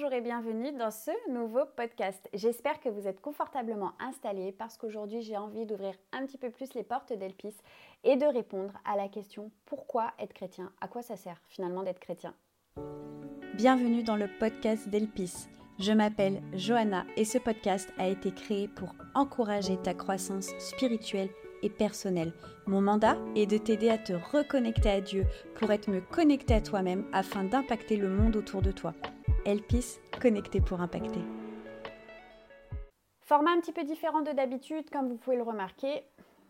Bonjour et bienvenue dans ce nouveau podcast. J'espère que vous êtes confortablement installés parce qu'aujourd'hui j'ai envie d'ouvrir un petit peu plus les portes d'Elpis et de répondre à la question pourquoi être chrétien? À quoi ça sert finalement d'être chrétien? Bienvenue dans le podcast d'Elpis. Je m'appelle Johanna et ce podcast a été créé pour encourager ta croissance spirituelle et personnelle. Mon mandat est de t'aider à te reconnecter à Dieu pour être me connecté à toi-même afin d'impacter le monde autour de toi. Elpis, connecté pour impacter. Format un petit peu différent de d'habitude, comme vous pouvez le remarquer,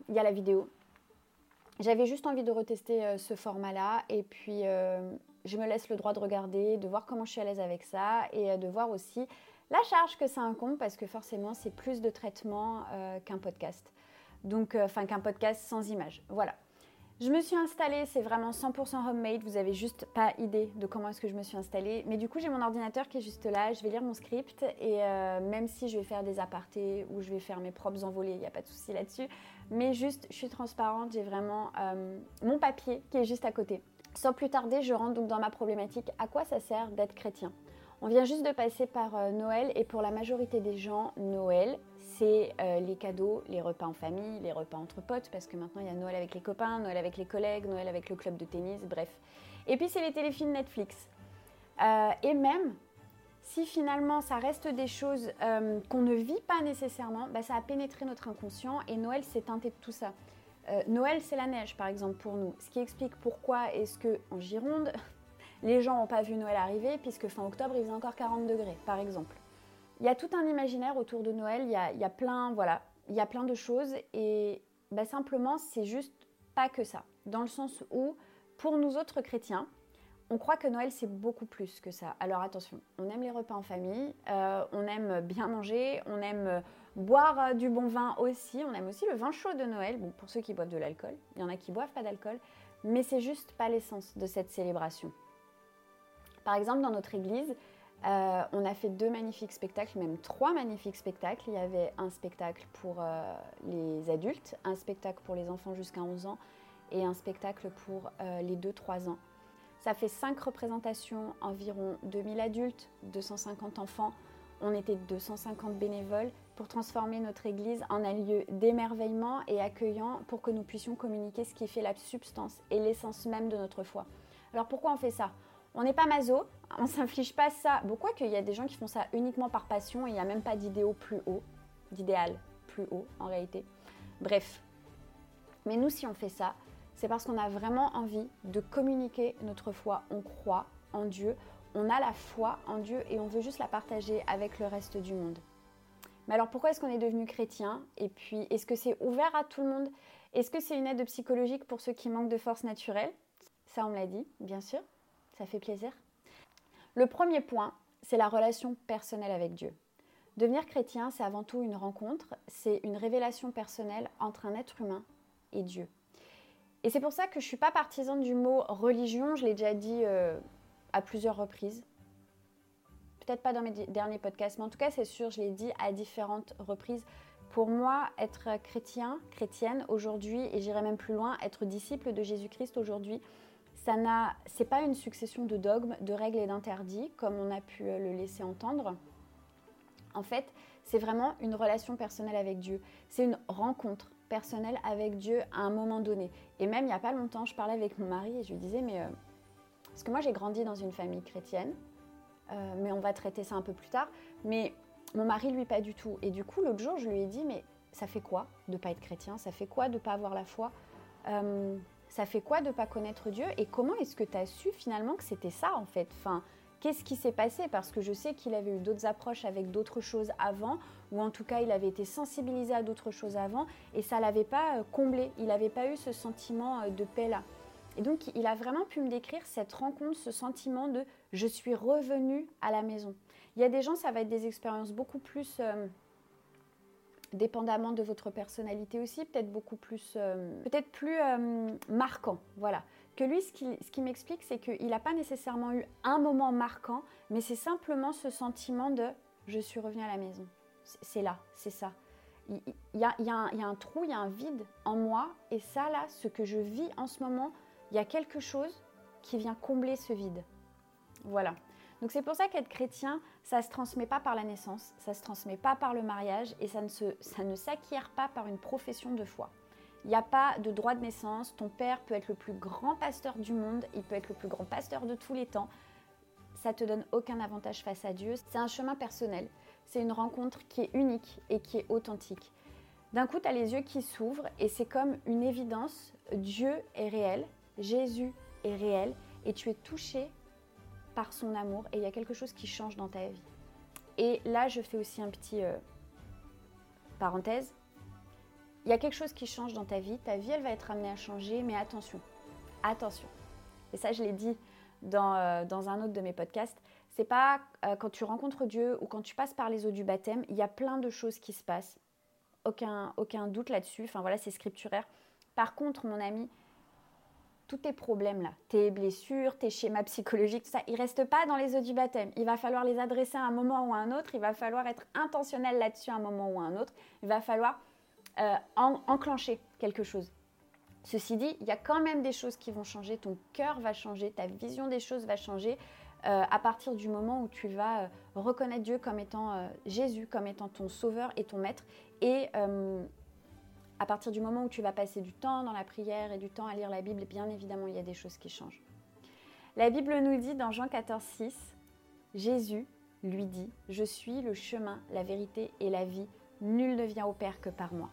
il y a la vidéo. J'avais juste envie de retester euh, ce format-là et puis euh, je me laisse le droit de regarder, de voir comment je suis à l'aise avec ça et euh, de voir aussi la charge que ça incombe parce que forcément c'est plus de traitement qu'un podcast. Donc, enfin qu'un podcast sans image. Voilà. Je me suis installée, c'est vraiment 100% homemade, vous avez juste pas idée de comment est-ce que je me suis installée. Mais du coup, j'ai mon ordinateur qui est juste là, je vais lire mon script et euh, même si je vais faire des apartés ou je vais faire mes propres envolées, il n'y a pas de souci là-dessus. Mais juste, je suis transparente, j'ai vraiment euh, mon papier qui est juste à côté. Sans plus tarder, je rentre donc dans ma problématique. À quoi ça sert d'être chrétien? On vient juste de passer par euh, Noël et pour la majorité des gens, Noël, c'est euh, les cadeaux, les repas en famille, les repas entre potes, parce que maintenant il y a Noël avec les copains, Noël avec les collègues, Noël avec le club de tennis, bref. Et puis c'est les téléfilms Netflix. Euh, et même si finalement ça reste des choses qu'on ne vit pas nécessairement, bah, ça a pénétré notre inconscient et Noël s'est teinté de tout ça. Noël c'est la neige par exemple pour nous, ce qui explique pourquoi est-ce que en Gironde les gens n'ont pas vu Noël arriver puisque fin octobre il faisait encore 40 degrés par exemple. Il y a tout un imaginaire autour de Noël, il y a, plein, voilà, il y a plein de choses et bah, simplement c'est juste pas que ça. Dans le sens où, pour nous autres chrétiens, on croit que Noël c'est beaucoup plus que ça. Alors attention, on aime les repas en famille, euh, on aime bien manger, on aime boire euh, du bon vin aussi, on aime aussi le vin chaud de Noël, bon, pour ceux qui boivent de l'alcool, il y en a qui boivent pas d'alcool, mais c'est juste pas l'essence de cette célébration. Par exemple, dans notre église, euh, on a fait deux magnifiques spectacles, même trois magnifiques spectacles. Il y avait un spectacle pour euh, les adultes, un spectacle pour les enfants jusqu'à 11 ans et un spectacle pour euh, les 2-3 ans. Ça fait cinq représentations, environ 2000 adultes, 250 enfants. On était 250 bénévoles pour transformer notre Église en un lieu d'émerveillement et accueillant pour que nous puissions communiquer ce qui fait la substance et l'essence même de notre foi. Alors pourquoi on fait ça? On n'est pas maso, on s'inflige pas ça. Bon, quoi qu'il y a des gens qui font ça uniquement par passion et il n'y a même pas d'idéal plus haut, d'idéal plus haut en réalité. Bref. Mais nous, si on fait ça, c'est parce qu'on a vraiment envie de communiquer notre foi. On croit en Dieu, on a la foi en Dieu et on veut juste la partager avec le reste du monde. Mais alors pourquoi est-ce qu'on est devenu chrétien? Et puis, est-ce que c'est ouvert à tout le monde? Est-ce que c'est une aide psychologique pour ceux qui manquent de force naturelle? Ça, on me l'a dit, bien sûr. Ça fait plaisir. Le premier point, c'est la relation personnelle avec Dieu. Devenir chrétien, c'est avant tout une rencontre, c'est une révélation personnelle entre un être humain et Dieu. Et c'est pour ça que je ne suis pas partisane du mot religion, je l'ai déjà dit euh, à plusieurs reprises. Peut-être pas dans mes derniers podcasts, mais en tout cas c'est sûr, je l'ai dit à différentes reprises. Pour moi, être chrétien, chrétienne aujourd'hui, et j'irai même plus loin, être disciple de Jésus-Christ aujourd'hui, ça n'a, c'est pas une succession de dogmes, de règles et d'interdits comme on a pu euh, le laisser entendre. En fait, c'est vraiment une relation personnelle avec Dieu. C'est une rencontre personnelle avec Dieu à un moment donné. Et même il n'y a pas longtemps, je parlais avec mon mari et je lui disais, mais euh, parce que moi j'ai grandi dans une famille chrétienne, euh, mais on va traiter ça un peu plus tard. Mais mon mari, lui, pas du tout. Et du coup, l'autre jour, je lui ai dit, mais ça fait quoi de pas être chrétien? Ça fait quoi de pas avoir la foi? Ça fait quoi de pas connaître Dieu et comment est-ce que tu as su finalement que c'était ça en fait? Enfin, Qu'est-ce qui s'est passé? Parce que je sais qu'il avait eu d'autres approches avec d'autres choses avant, ou en tout cas il avait été sensibilisé à d'autres choses avant, et ça l'avait pas euh, comblé, il n'avait pas eu ce sentiment euh, de paix là. Et donc il a vraiment pu me décrire cette rencontre, ce sentiment de je suis revenu à la maison. Il y a des gens, ça va être des expériences beaucoup plus... Euh, dépendamment de votre personnalité aussi, peut-être beaucoup plus, euh, peut-être plus euh, marquant. Voilà. Que lui, ce qui, m'explique, c'est qu'il n'a pas nécessairement eu un moment marquant, mais c'est simplement ce sentiment de je suis revenu à la maison. C'est là, c'est ça. Y, a, il y, a, un trou, il y a un vide en moi, et ça, là, ce que je vis en ce moment, il y a quelque chose qui vient combler ce vide. Voilà. Donc c'est pour ça qu'être chrétien, ça ne se transmet pas par la naissance, ça ne se transmet pas par le mariage et ça ne, ça ne s'acquiert pas par une profession de foi. Il n'y a pas de droit de naissance, ton père peut être le plus grand pasteur du monde, il peut être le plus grand pasteur de tous les temps. Ça te donne aucun avantage face à Dieu, c'est un chemin personnel, c'est une rencontre qui est unique et qui est authentique. D'un coup, tu as les yeux qui s'ouvrent et c'est comme une évidence, Dieu est réel, Jésus est réel et tu es touché par son amour et il y a quelque chose qui change dans ta vie. Et là, je fais aussi un petit euh, parenthèse. Il y a quelque chose qui change dans ta vie, ta vie, elle va être amenée à changer, mais attention, attention. Et ça, je l'ai dit dans, euh, dans, un autre de mes podcasts. C'est pas euh, quand tu rencontres Dieu ou quand tu passes par les eaux du baptême, il y a plein de choses qui se passent. Aucun, aucun doute là-dessus. Enfin voilà, c'est scripturaire. Par contre, mon ami, tous tes problèmes là, tes blessures, tes schémas psychologiques, tout ça, ils restent pas dans les eaux du baptême. Il va falloir les adresser à un moment ou à un autre. Il va falloir être intentionnel là-dessus à un moment ou à un autre. Il va falloir euh, enclencher quelque chose. Ceci dit, il y a quand même des choses qui vont changer. Ton cœur va changer, ta vision des choses va changer. Euh, à partir du moment où tu vas euh, reconnaître Dieu comme étant Jésus, comme étant ton sauveur et ton maître, et à partir du moment où tu vas passer du temps dans la prière et du temps à lire la Bible, bien évidemment, il y a des choses qui changent. La Bible nous dit dans Jean 14, 6, Jésus lui dit, Je suis le chemin, la vérité et la vie, nul ne vient au Père que par moi.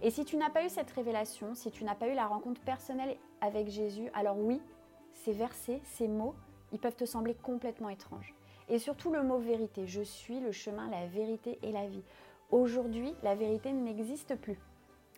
Et si tu n'as pas eu cette révélation, si tu n'as pas eu la rencontre personnelle avec Jésus, alors oui, ces versets, ces mots, ils peuvent te sembler complètement étranges. Et surtout le mot vérité, je suis le chemin, la vérité et la vie. Aujourd'hui, la vérité n'existe plus.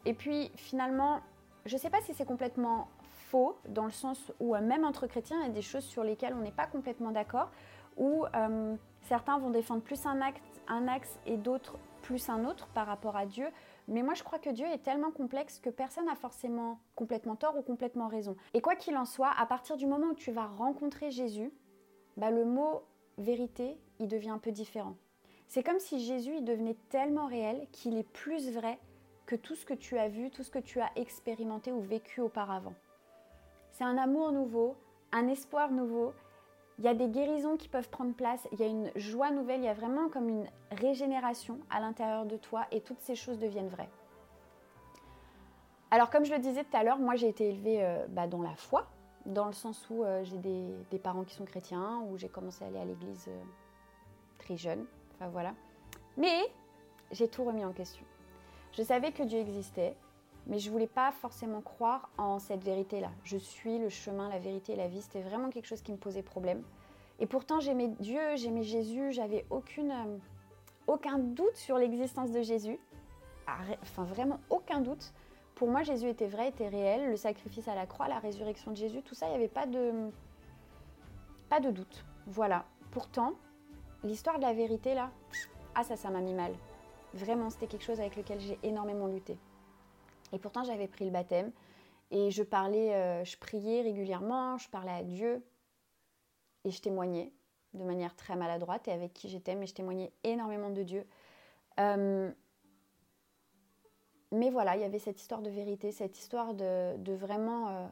Et puis finalement, je ne sais pas si c'est complètement faux, dans le sens où euh, même entre chrétiens, il y a des choses sur lesquelles on n'est pas complètement d'accord, où euh, certains vont défendre plus un, acte, axe et d'autres plus un autre par rapport à Dieu. Mais moi, je crois que Dieu est tellement complexe que personne n'a forcément complètement tort ou complètement raison. Et quoi qu'il en soit, à partir du moment où tu vas rencontrer Jésus, bah, le mot vérité, il devient un peu différent. C'est comme si Jésus, il devenait tellement réel qu'il est plus vrai que tout ce que tu as vu, tout ce que tu as expérimenté ou vécu auparavant. C'est un amour nouveau, un espoir nouveau. Il y a des guérisons qui peuvent prendre place, il y a une joie nouvelle, il y a vraiment comme une régénération à l'intérieur de toi et toutes ces choses deviennent vraies. Alors comme je le disais tout à l'heure, moi j'ai été élevée euh, bah, dans la foi, dans le sens où euh, j'ai des, parents qui sont chrétiens, où j'ai commencé à aller à l'église euh, très jeune, enfin voilà. Mais j'ai tout remis en question. Je savais que Dieu existait, mais je voulais pas forcément croire en cette vérité-là. Je suis le chemin, la vérité et la vie. C'était vraiment quelque chose qui me posait problème. Et pourtant, j'aimais Dieu, j'aimais Jésus, j'avais euh, aucun doute sur l'existence de Jésus. Enfin, vraiment aucun doute. Pour moi, Jésus était vrai, était réel. Le sacrifice à la croix, la résurrection de Jésus, tout ça, il n'y avait pas de, pas de doute. Voilà. Pourtant, l'histoire de la vérité, là, ah ça, ça m'a mis mal. Vraiment, c'était quelque chose avec lequel j'ai énormément lutté. Et pourtant, j'avais pris le baptême et je parlais, euh, je priais régulièrement, je parlais à Dieu et je témoignais de manière très maladroite et avec qui j'étais, mais je témoignais énormément de Dieu. Euh, mais voilà, il y avait cette histoire de vérité, cette histoire de, vraiment, euh,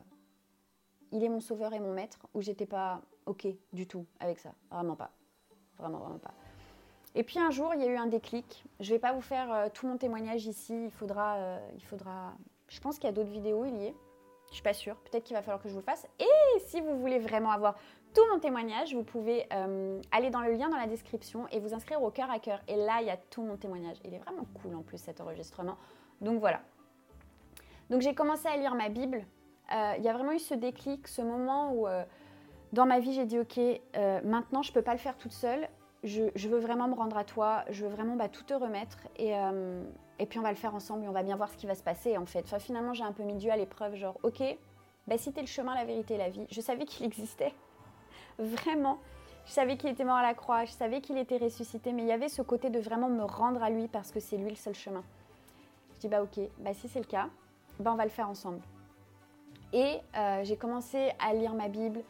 il est mon sauveur et mon maître, où j'étais pas ok du tout avec ça, vraiment pas, vraiment vraiment pas. Et puis un jour, il y a eu un déclic. Je ne vais pas vous faire euh, tout mon témoignage ici. Il faudra, euh, il faudra. Je pense qu'il y a d'autres vidéos, il y est. Je suis pas sûre. Peut-être qu'il va falloir que je vous le fasse. Et si vous voulez vraiment avoir tout mon témoignage, vous pouvez euh, aller dans le lien dans la description et vous inscrire au cœur à cœur. Et là, il y a tout mon témoignage. Il est vraiment cool en plus cet enregistrement. Donc voilà. Donc j'ai commencé à lire ma Bible. Il y a vraiment eu ce déclic, ce moment où dans ma vie j'ai dit ok, maintenant je peux pas le faire toute seule je, veux vraiment me rendre à toi, je veux vraiment bah, tout te remettre euh, et, puis on va le faire ensemble et on va bien voir ce qui va se passer en fait. Finalement, j'ai un peu mis Dieu à l'épreuve, genre, ok, bah, t'es le chemin, la vérité la vie, je savais qu'il existait, vraiment. Je savais qu'il était mort à la croix, je savais qu'il était ressuscité, mais il y avait ce côté de vraiment me rendre à lui parce que c'est lui le seul chemin. Je dis, bah ok, bah si c'est le cas, bah on va le faire ensemble. Et euh, j'ai commencé à lire ma Bible,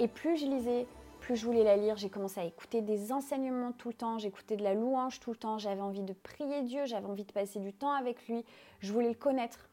et plus je lisais, je voulais la lire, j'ai commencé à écouter des enseignements tout le temps, j'écoutais de la louange tout le temps, j'avais envie de prier Dieu, j'avais envie de passer du temps avec lui, je voulais le connaître.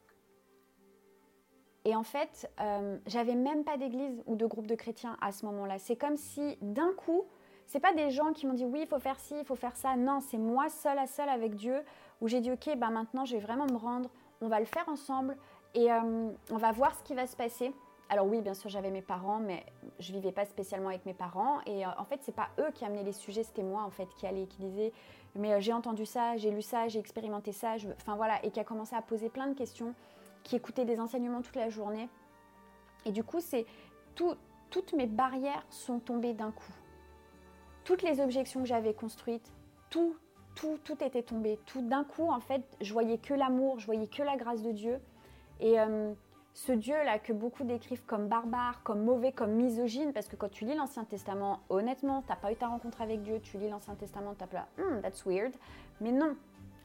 Et en fait, euh, j'avais même pas d'église ou de groupe de chrétiens à ce moment-là. C'est comme si d'un coup, c'est pas des gens qui m'ont dit oui, il faut faire ci, il faut faire ça. Non, c'est moi seule à seule avec Dieu où j'ai dit ok, ben maintenant je vais vraiment me rendre, on va le faire ensemble et euh, on va voir ce qui va se passer. Alors oui, bien sûr, j'avais mes parents, mais je vivais pas spécialement avec mes parents. Et euh, en fait, c'est pas eux qui amenaient les sujets, c'était moi en fait qui allait, qui disait, mais euh, j'ai entendu ça, j'ai lu ça, j'ai expérimenté ça, enfin voilà, et qui a commencé à poser plein de questions, qui écoutait des enseignements toute la journée. Et du coup, c'est toutes mes barrières sont tombées d'un coup. Toutes les objections que j'avais construites, tout, tout, tout était tombé. Tout d'un coup, en fait, je voyais que l'amour, je voyais que la grâce de Dieu. Et euh, ce Dieu-là que beaucoup décrivent comme barbare, comme mauvais, comme misogyne, parce que quand tu lis l'Ancien Testament, honnêtement, tu n'as pas eu ta rencontre avec Dieu, tu lis l'Ancien Testament, tu là, hmm, that's weird. Mais non,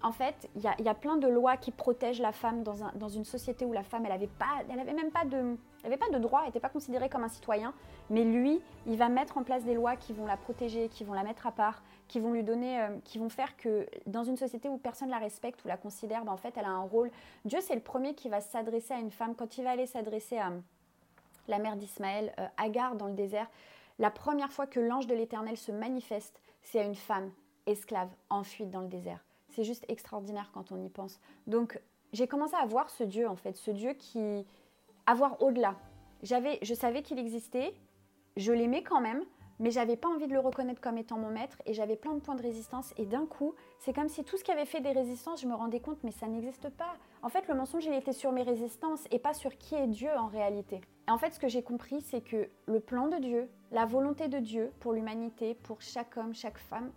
en fait, il y, a, plein de lois qui protègent la femme dans, une société où la femme, elle n'avait pas, même pas de, elle pas de droit, elle n'était pas considérée comme un citoyen. Mais lui, il va mettre en place des lois qui vont la protéger, qui vont la mettre à part, qui vont lui donner, euh, qui vont faire que dans une société où personne la respecte ou la considère, ben, en fait, elle a un rôle. Dieu, c'est le premier qui va s'adresser à une femme quand il va aller s'adresser à la mère d'Ismaël, euh, Agar, dans le désert. La première fois que l'ange de l'Éternel se manifeste, c'est à une femme esclave en fuite dans le désert. C'est juste extraordinaire quand on y pense. Donc, j'ai commencé à voir ce Dieu, en fait, ce Dieu qui. à voir au-delà. J'avais, je savais qu'il existait, je l'aimais quand même, mais j'avais pas envie de le reconnaître comme étant mon maître et j'avais plein de points de résistance. Et d'un coup, c'est comme si tout ce qui avait fait des résistances, je me rendais compte, mais ça n'existe pas. En fait, le mensonge, il était sur mes résistances et pas sur qui est Dieu en réalité. Et en fait, ce que j'ai compris, c'est que le plan de Dieu, la volonté de Dieu pour l'humanité, pour chaque homme, chaque femme,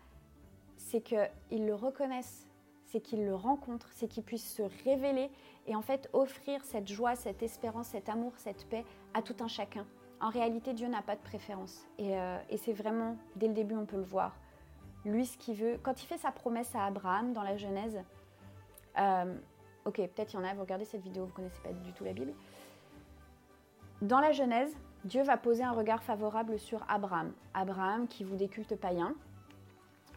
c'est qu'ils le reconnaissent, c'est qu'ils le rencontrent, c'est qu'ils puissent se révéler et en fait offrir cette joie, cette espérance, cet amour, cette paix à tout un chacun. En réalité, Dieu n'a pas de préférence. Et, euh, c'est vraiment, dès le début, on peut le voir. Lui, ce qu'il veut, quand il fait sa promesse à Abraham dans la Genèse, euh, ok, peut-être il y en a, vous regardez cette vidéo, vous ne connaissez pas du tout la Bible. Dans la Genèse, Dieu va poser un regard favorable sur Abraham. Abraham qui vous des cultes païens,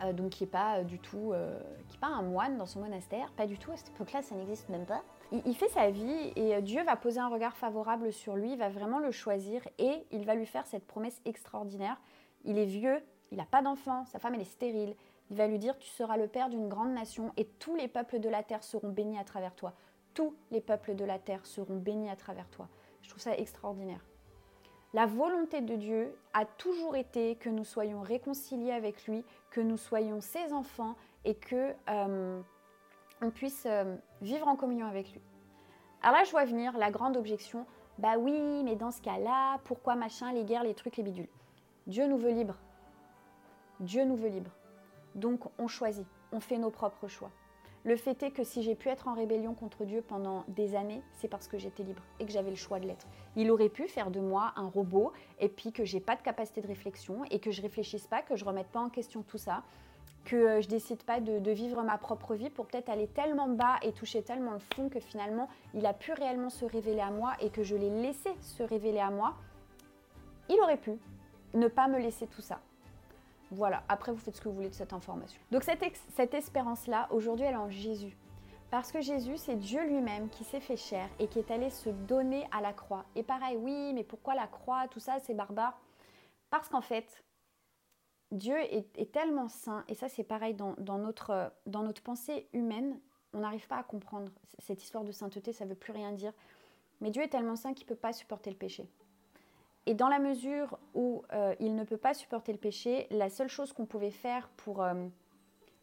euh, donc qui n'est pas euh, du tout, euh, qui pas un moine dans son monastère, pas du tout, à cette époque-là ça n'existe même pas. Il, fait sa vie et Dieu va poser un regard favorable sur lui, il va vraiment le choisir et il va lui faire cette promesse extraordinaire. Il est vieux, il n'a pas d'enfant, sa femme elle est stérile. Il va lui dire tu seras le père d'une grande nation et tous les peuples de la terre seront bénis à travers toi. Tous les peuples de la terre seront bénis à travers toi. Je trouve ça extraordinaire. La volonté de Dieu a toujours été que nous soyons réconciliés avec lui, que nous soyons ses enfants et que euh, on puisse euh, vivre en communion avec lui. Alors là, je vois venir la grande objection. Bah oui, mais dans ce cas-là, pourquoi machin, les guerres, les trucs, les bidules? Dieu nous veut libres. Dieu nous veut libres. Donc on choisit, on fait nos propres choix. Le fait est que si j'ai pu être en rébellion contre Dieu pendant des années, c'est parce que j'étais libre et que j'avais le choix de l'être. Il aurait pu faire de moi un robot et puis que j'ai pas de capacité de réflexion et que je réfléchisse pas, que je remette pas en question tout ça, que euh, je décide pas de, vivre ma propre vie pour peut-être aller tellement bas et toucher tellement le fond que finalement il a pu réellement se révéler à moi et que je l'ai laissé se révéler à moi. Il aurait pu ne pas me laisser tout ça. Voilà, après vous faites ce que vous voulez de cette information. Donc cette, cette espérance-là, aujourd'hui, elle est en Jésus. Parce que Jésus, c'est Dieu lui-même qui s'est fait chair et qui est allé se donner à la croix. Et pareil, oui, mais pourquoi la croix Tout ça, c'est barbare? Parce qu'en fait, Dieu est, tellement saint, et ça c'est pareil dans, notre, dans notre pensée humaine, on n'arrive pas à comprendre. Cette histoire de sainteté, ça ne veut plus rien dire. Mais Dieu est tellement saint qu'il ne peut pas supporter le péché. Et dans la mesure où euh, il ne peut pas supporter le péché, la seule chose qu'on pouvait faire pour... Euh,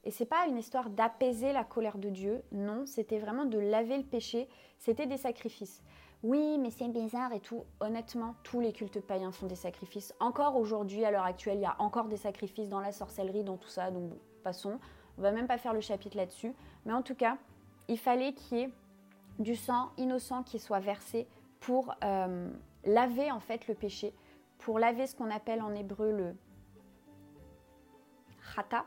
et c'est pas une histoire d'apaiser la colère de Dieu, non, c'était vraiment de laver le péché, c'était des sacrifices. Oui, mais c'est bizarre et tout. Honnêtement, tous les cultes païens font des sacrifices. Encore aujourd'hui, à l'heure actuelle, il y a encore des sacrifices dans la sorcellerie, dans tout ça. Donc, bon, passons. On va même pas faire le chapitre là-dessus. Mais en tout cas, il fallait qu'il y ait du sang innocent qui soit versé pour euh, laver en fait le péché, pour laver ce qu'on appelle en hébreu le chata.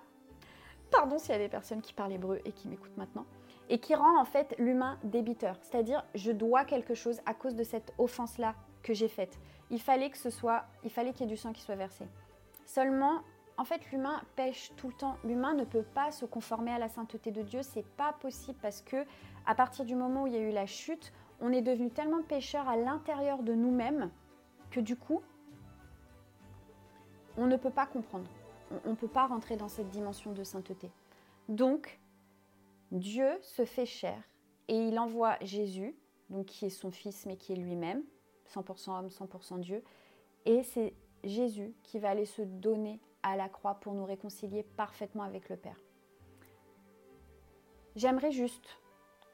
Pardon s'il y a des personnes qui parlent hébreu et qui m'écoutent maintenant. Et qui rend en fait l'humain débiteur. C'est-à-dire, je dois quelque chose à cause de cette offense-là que j'ai faite. Il fallait que ce soit, il fallait qu'il y ait du sang qui soit versé. Seulement, en fait, l'humain pêche tout le temps. L'humain ne peut pas se conformer à la sainteté de Dieu. C'est pas possible parce que à partir du moment où il y a eu la chute, on est devenu tellement pécheur à l'intérieur de nous-mêmes que du coup, on ne peut pas comprendre. On ne peut pas rentrer dans cette dimension de sainteté. Donc, Dieu se fait chair et il envoie Jésus, donc qui est son fils mais qui est lui-même, 100% homme, 100% Dieu. Et c'est Jésus qui va aller se donner à la croix pour nous réconcilier parfaitement avec le Père. J'aimerais juste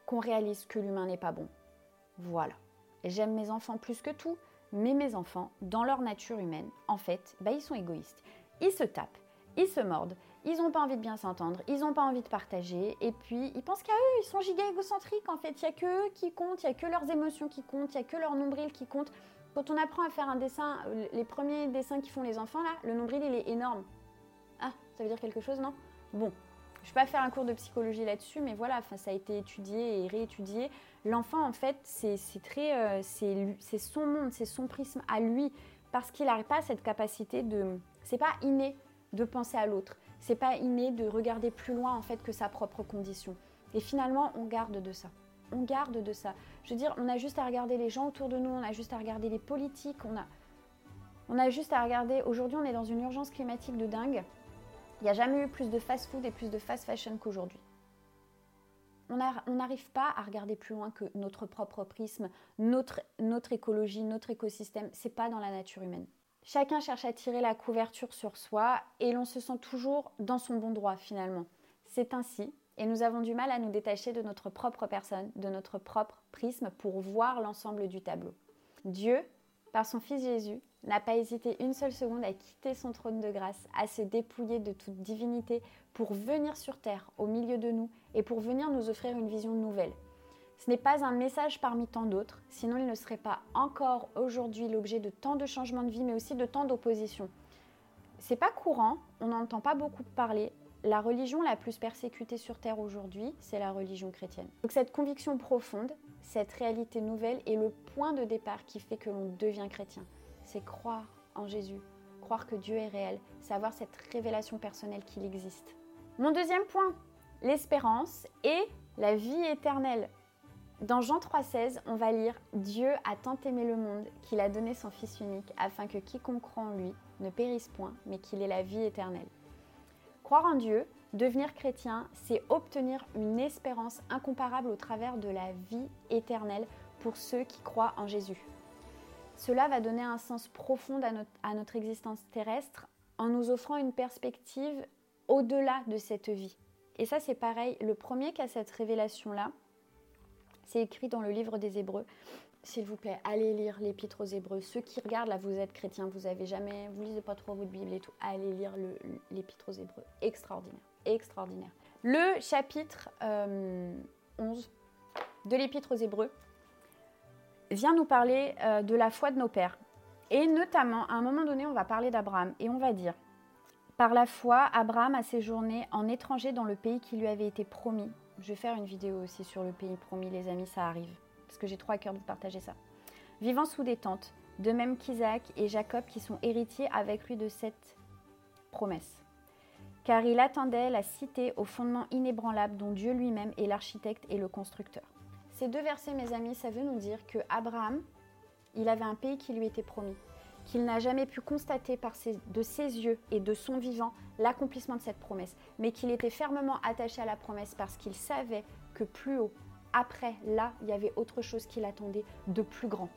qu'on réalise que l'humain n'est pas bon. Voilà. J'aime mes enfants plus que tout, mais mes enfants, dans leur nature humaine, en fait, bah, ils sont égoïstes. Ils se tapent, ils se mordent, ils n'ont pas envie de bien s'entendre, ils n'ont pas envie de partager, et puis ils pensent qu'à eux, ils sont giga égocentriques en fait. Il n'y a que eux qui comptent, il n'y a que leurs émotions qui comptent, il n'y a que leur nombril qui compte. Quand on apprend à faire un dessin, les premiers dessins qui font les enfants là, le nombril il est énorme. Ah, ça veut dire quelque chose, non? Bon, je ne vais pas faire un cours de psychologie là-dessus, mais voilà, ça a été étudié et réétudié. L'enfant, en fait, c'est euh, c'est son monde, c'est son prisme à lui, parce qu'il n'a pas cette capacité de, c'est pas inné de penser à l'autre, c'est pas inné de regarder plus loin en fait que sa propre condition. Et finalement, on garde de ça. On garde de ça. Je veux dire, on a juste à regarder les gens autour de nous, on a juste à regarder les politiques, on a, on a juste à regarder. Aujourd'hui, on est dans une urgence climatique de dingue. Il n'y a jamais eu plus de fast-food et plus de fast fashion qu'aujourd'hui. On n'arrive pas à regarder plus loin que notre propre prisme, notre, notre écologie, notre écosystème. C'est pas dans la nature humaine. Chacun cherche à tirer la couverture sur soi et l'on se sent toujours dans son bon droit finalement. C'est ainsi et nous avons du mal à nous détacher de notre propre personne, de notre propre prisme pour voir l'ensemble du tableau. Dieu, par son Fils Jésus, n'a pas hésité une seule seconde à quitter son trône de grâce, à se dépouiller de toute divinité pour venir sur terre au milieu de nous et pour venir nous offrir une vision nouvelle. Ce n'est pas un message parmi tant d'autres, sinon il ne serait pas encore aujourd'hui l'objet de tant de changements de vie, mais aussi de tant d'opposition. C'est pas courant, on n'entend pas beaucoup parler. La religion la plus persécutée sur terre aujourd'hui, c'est la religion chrétienne. Donc cette conviction profonde, cette réalité nouvelle est le point de départ qui fait que l'on devient chrétien c'est croire en Jésus, croire que Dieu est réel, savoir cette révélation personnelle qu'il existe. Mon deuxième point, l'espérance et la vie éternelle. Dans Jean 3,16, on va lire Dieu a tant aimé le monde qu'il a donné son Fils unique afin que quiconque croit en lui ne périsse point, mais qu'il ait la vie éternelle. Croire en Dieu, devenir chrétien, c'est obtenir une espérance incomparable au travers de la vie éternelle pour ceux qui croient en Jésus. Cela va donner un sens profond à notre, existence terrestre en nous offrant une perspective au-delà de cette vie. Et ça, c'est pareil. Le premier qui a cette révélation-là, c'est écrit dans le livre des Hébreux. S'il vous plaît, allez lire l'Épître aux Hébreux. Ceux qui regardent, là, vous êtes chrétiens, vous avez jamais, vous lisez pas trop votre Bible et tout, allez lire l'Épître aux Hébreux. Extraordinaire, extraordinaire. Le chapitre 11 euh, de l'Épître aux Hébreux, vient nous parler euh, de la foi de nos pères. Et notamment, à un moment donné, on va parler d'Abraham et on va dire, par la foi, Abraham a séjourné en étranger dans le pays qui lui avait été promis. Je vais faire une vidéo aussi sur le pays promis, les amis, ça arrive, parce que j'ai trop à cœur de partager ça. Vivant sous des tentes, de même qu'Isaac et Jacob qui sont héritiers avec lui de cette promesse. Car il attendait la cité au fondement inébranlable dont Dieu lui-même est l'architecte et le constructeur. Ces deux versets, mes amis, ça veut nous dire que Abraham, il avait un pays qui lui était promis, qu'il n'a jamais pu constater par de ses yeux et de son vivant l'accomplissement de cette promesse, mais qu'il était fermement attaché à la promesse parce qu'il savait que plus haut, après, là, il y avait autre chose qui l'attendait de plus grand.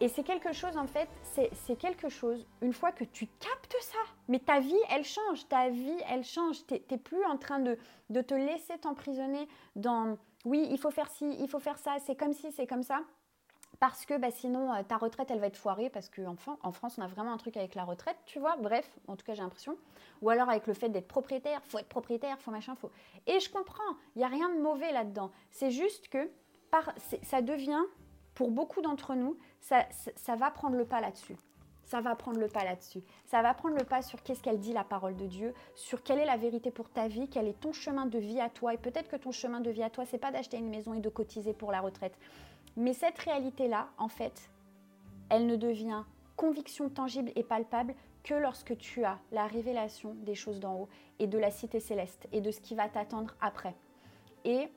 Et c'est quelque chose, en fait, c'est quelque chose, une fois que tu captes ça, mais ta vie, elle change, ta vie, elle change. Tu n'es plus en train de, de te laisser t'emprisonner dans, oui, il faut faire ci, il faut faire ça, c'est comme ci, c'est comme ça. Parce que bah, sinon, euh, ta retraite, elle va être foirée, parce qu'en en France, on a vraiment un truc avec la retraite, tu vois. Bref, en tout cas, j'ai l'impression. Ou alors avec le fait d'être propriétaire, faut être propriétaire, faut machin, faut. Et je comprends, il n'y a rien de mauvais là-dedans. C'est juste que par, ça devient, pour beaucoup d'entre nous, ça, ça va prendre le pas là-dessus ça va prendre le pas là-dessus. Ça va prendre le pas sur qu'est-ce qu'elle dit la parole de Dieu, sur quelle est la vérité pour ta vie, quel est ton chemin de vie à toi. Et peut-être que ton chemin de vie à toi, c'est pas d'acheter une maison et de cotiser pour la retraite. Mais cette réalité-là, en fait, elle ne devient conviction tangible et palpable que lorsque tu as la révélation des choses d'en haut et de la cité céleste et de ce qui va t'attendre après. Et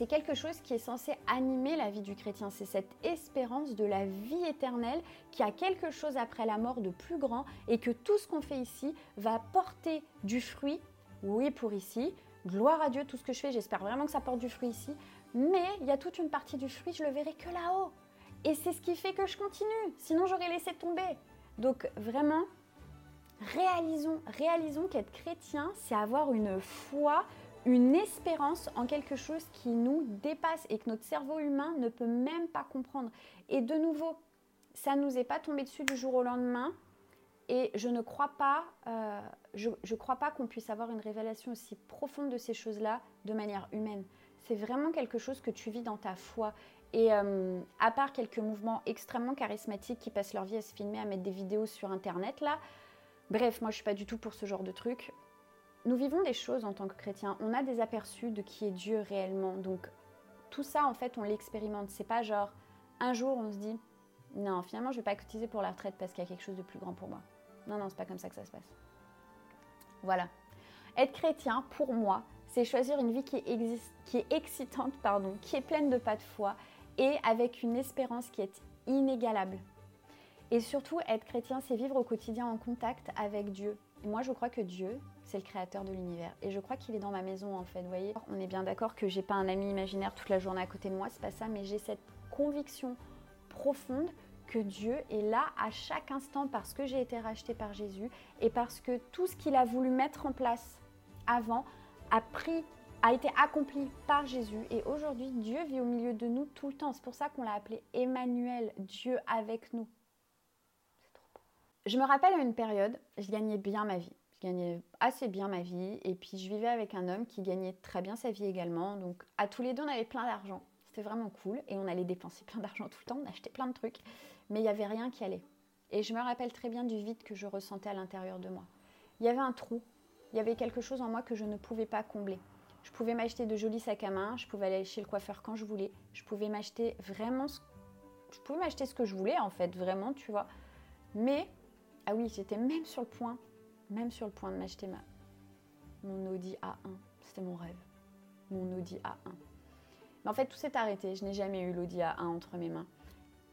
c'est quelque chose qui est censé animer la vie du chrétien. C'est cette espérance de la vie éternelle qui a quelque chose après la mort de plus grand et que tout ce qu'on fait ici va porter du fruit, oui pour ici, gloire à Dieu, tout ce que je fais, j'espère vraiment que ça porte du fruit ici, mais il y a toute une partie du fruit, je le verrai que là-haut. Et c'est ce qui fait que je continue, sinon j'aurais laissé tomber. Donc vraiment, réalisons, réalisons qu'être chrétien, c'est avoir une foi, une espérance en quelque chose qui nous dépasse et que notre cerveau humain ne peut même pas comprendre. Et de nouveau, ça ne nous est pas tombé dessus du jour au lendemain. Et je ne crois pas, euh, je, crois pas qu'on puisse avoir une révélation aussi profonde de ces choses-là de manière humaine. C'est vraiment quelque chose que tu vis dans ta foi. Et euh, à part quelques mouvements extrêmement charismatiques qui passent leur vie à se filmer, à mettre des vidéos sur Internet, là, bref, moi je suis pas du tout pour ce genre de truc nous vivons des choses en tant que chrétiens. On a des aperçus de qui est Dieu réellement. Donc tout ça, en fait, on l'expérimente. C'est pas genre un jour on se dit non, finalement, je vais pas cotiser pour la retraite parce qu'il y a quelque chose de plus grand pour moi. Non, non, c'est pas comme ça que ça se passe. Voilà. Être chrétien, pour moi, c'est choisir une vie qui est, excitante, pardon, qui est pleine de pas de foi et avec une espérance qui est inégalable. Et surtout, être chrétien, c'est vivre au quotidien en contact avec Dieu. Et moi, je crois que Dieu, c'est le créateur de l'univers. Et je crois qu'il est dans ma maison en fait. Vous voyez, on est bien d'accord que j'ai pas un ami imaginaire toute la journée à côté de moi, c'est pas ça, mais j'ai cette conviction profonde que Dieu est là à chaque instant parce que j'ai été racheté par Jésus et parce que tout ce qu'il a voulu mettre en place avant a pris a été accompli par Jésus et aujourd'hui Dieu vit au milieu de nous tout le temps. C'est pour ça qu'on l'a appelé Emmanuel, Dieu avec nous. Je me rappelle à une période, je gagnais bien ma vie je gagnais assez bien ma vie et puis je vivais avec un homme qui gagnait très bien sa vie également. Donc à tous les deux, on avait plein d'argent. C'était vraiment cool et on allait dépenser plein d'argent tout le temps, on achetait plein de trucs, mais il n'y avait rien qui allait. Et je me rappelle très bien du vide que je ressentais à l'intérieur de moi. Il y avait un trou, il y avait quelque chose en moi que je ne pouvais pas combler. Je pouvais m'acheter de jolis sacs à main, je pouvais aller chez le coiffeur quand je voulais, je pouvais m'acheter vraiment ce... je pouvais m'acheter ce que je voulais en fait, vraiment, tu vois. Mais ah oui, j'étais même sur le point même sur le point de m'acheter ma, mon Audi A1. C'était mon rêve. Mon Audi A1. Mais en fait, tout s'est arrêté. Je n'ai jamais eu l'Audi A1 entre mes mains.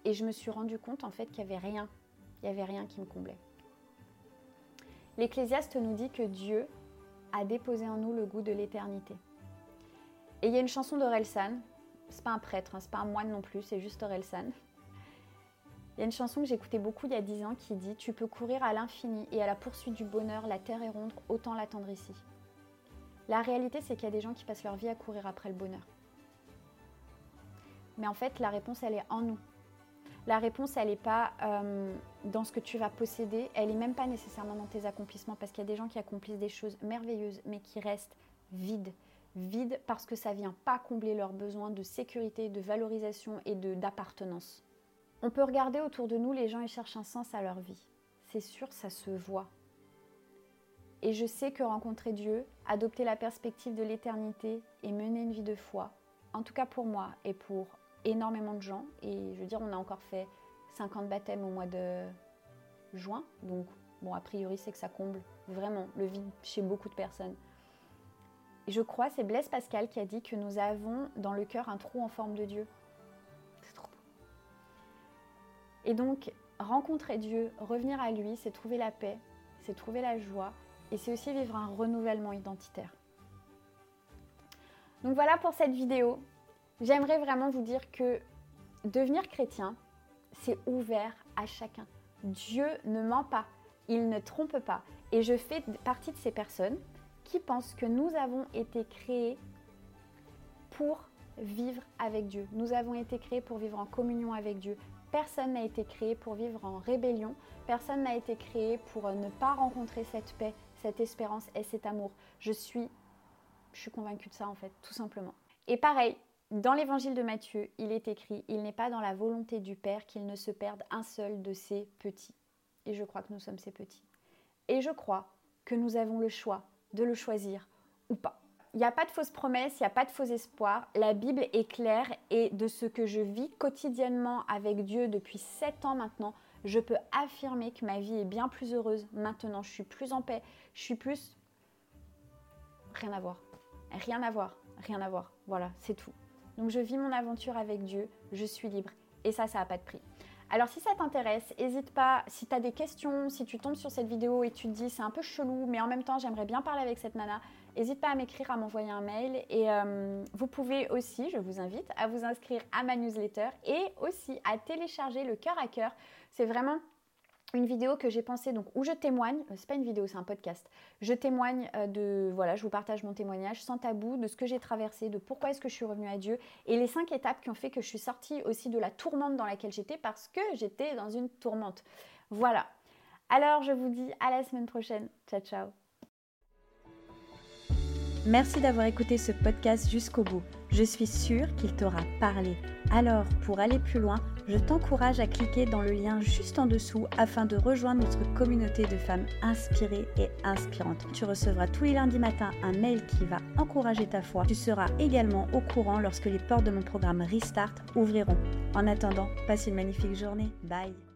Et je me suis rendu compte en fait qu'il n'y avait rien. Il n'y avait rien qui me comblait. L'Ecclésiaste nous dit que Dieu a déposé en nous le goût de l'éternité. Et il y a une chanson d'Orelsan. C'est pas un prêtre, hein, c'est pas un moine non plus, c'est juste Orelsan il y a une chanson que j'écoutais beaucoup il y a 10 ans qui dit Tu peux courir à l'infini et à la poursuite du bonheur, la terre est ronde, autant l'attendre ici. La réalité, c'est qu'il y a des gens qui passent leur vie à courir après le bonheur. Mais en fait, la réponse, elle est en nous. La réponse, elle n'est pas euh, dans ce que tu vas posséder, elle n'est même pas nécessairement dans tes accomplissements, parce qu'il y a des gens qui accomplissent des choses merveilleuses, mais qui restent vides. Vides parce que ça vient pas combler leurs besoins de sécurité, de valorisation et d'appartenance. On peut regarder autour de nous, les gens ils cherchent un sens à leur vie. C'est sûr, ça se voit. Et je sais que rencontrer Dieu, adopter la perspective de l'éternité et mener une vie de foi, en tout cas pour moi et pour énormément de gens, et je veux dire, on a encore fait 50 baptêmes au mois de juin, donc bon, a priori, c'est que ça comble vraiment le vide chez beaucoup de personnes. Je crois, c'est Blaise Pascal qui a dit que nous avons dans le cœur un trou en forme de Dieu. Et donc, rencontrer Dieu, revenir à lui, c'est trouver la paix, c'est trouver la joie et c'est aussi vivre un renouvellement identitaire. Donc voilà pour cette vidéo. J'aimerais vraiment vous dire que devenir chrétien, c'est ouvert à chacun. Dieu ne ment pas, il ne trompe pas. Et je fais partie de ces personnes qui pensent que nous avons été créés pour vivre avec Dieu. Nous avons été créés pour vivre en communion avec Dieu. Personne n'a été créé pour vivre en rébellion. Personne n'a été créé pour ne pas rencontrer cette paix, cette espérance et cet amour. Je suis, je suis convaincue de ça en fait, tout simplement. Et pareil, dans l'évangile de Matthieu, il est écrit Il n'est pas dans la volonté du Père qu'il ne se perde un seul de ses petits. Et je crois que nous sommes ces petits. Et je crois que nous avons le choix de le choisir ou pas. Il n'y a pas de fausses promesses, il n'y a pas de faux espoirs. La Bible est claire et de ce que je vis quotidiennement avec Dieu depuis 7 ans maintenant, je peux affirmer que ma vie est bien plus heureuse maintenant. Je suis plus en paix, je suis plus... Rien à voir. Rien à voir, rien à voir. Voilà, c'est tout. Donc je vis mon aventure avec Dieu, je suis libre. Et ça, ça n'a pas de prix. Alors si ça t'intéresse, n'hésite pas, si tu as des questions, si tu tombes sur cette vidéo et tu te dis c'est un peu chelou, mais en même temps j'aimerais bien parler avec cette nana, n'hésite pas à m'écrire, à m'envoyer un mail. Et euh, vous pouvez aussi, je vous invite, à vous inscrire à ma newsletter et aussi à télécharger le cœur à cœur. C'est vraiment une vidéo que j'ai pensée donc où je témoigne, euh, c'est pas une vidéo, c'est un podcast. Je témoigne euh, de voilà, je vous partage mon témoignage sans tabou de ce que j'ai traversé, de pourquoi est-ce que je suis revenue à Dieu et les cinq étapes qui ont fait que je suis sortie aussi de la tourmente dans laquelle j'étais parce que j'étais dans une tourmente. Voilà. Alors je vous dis à la semaine prochaine. Ciao ciao. Merci d'avoir écouté ce podcast jusqu'au bout. Je suis sûre qu'il t'aura parlé. Alors, pour aller plus loin, je t'encourage à cliquer dans le lien juste en dessous afin de rejoindre notre communauté de femmes inspirées et inspirantes. Tu recevras tous les lundis matins un mail qui va encourager ta foi. Tu seras également au courant lorsque les portes de mon programme Restart ouvriront. En attendant, passe une magnifique journée. Bye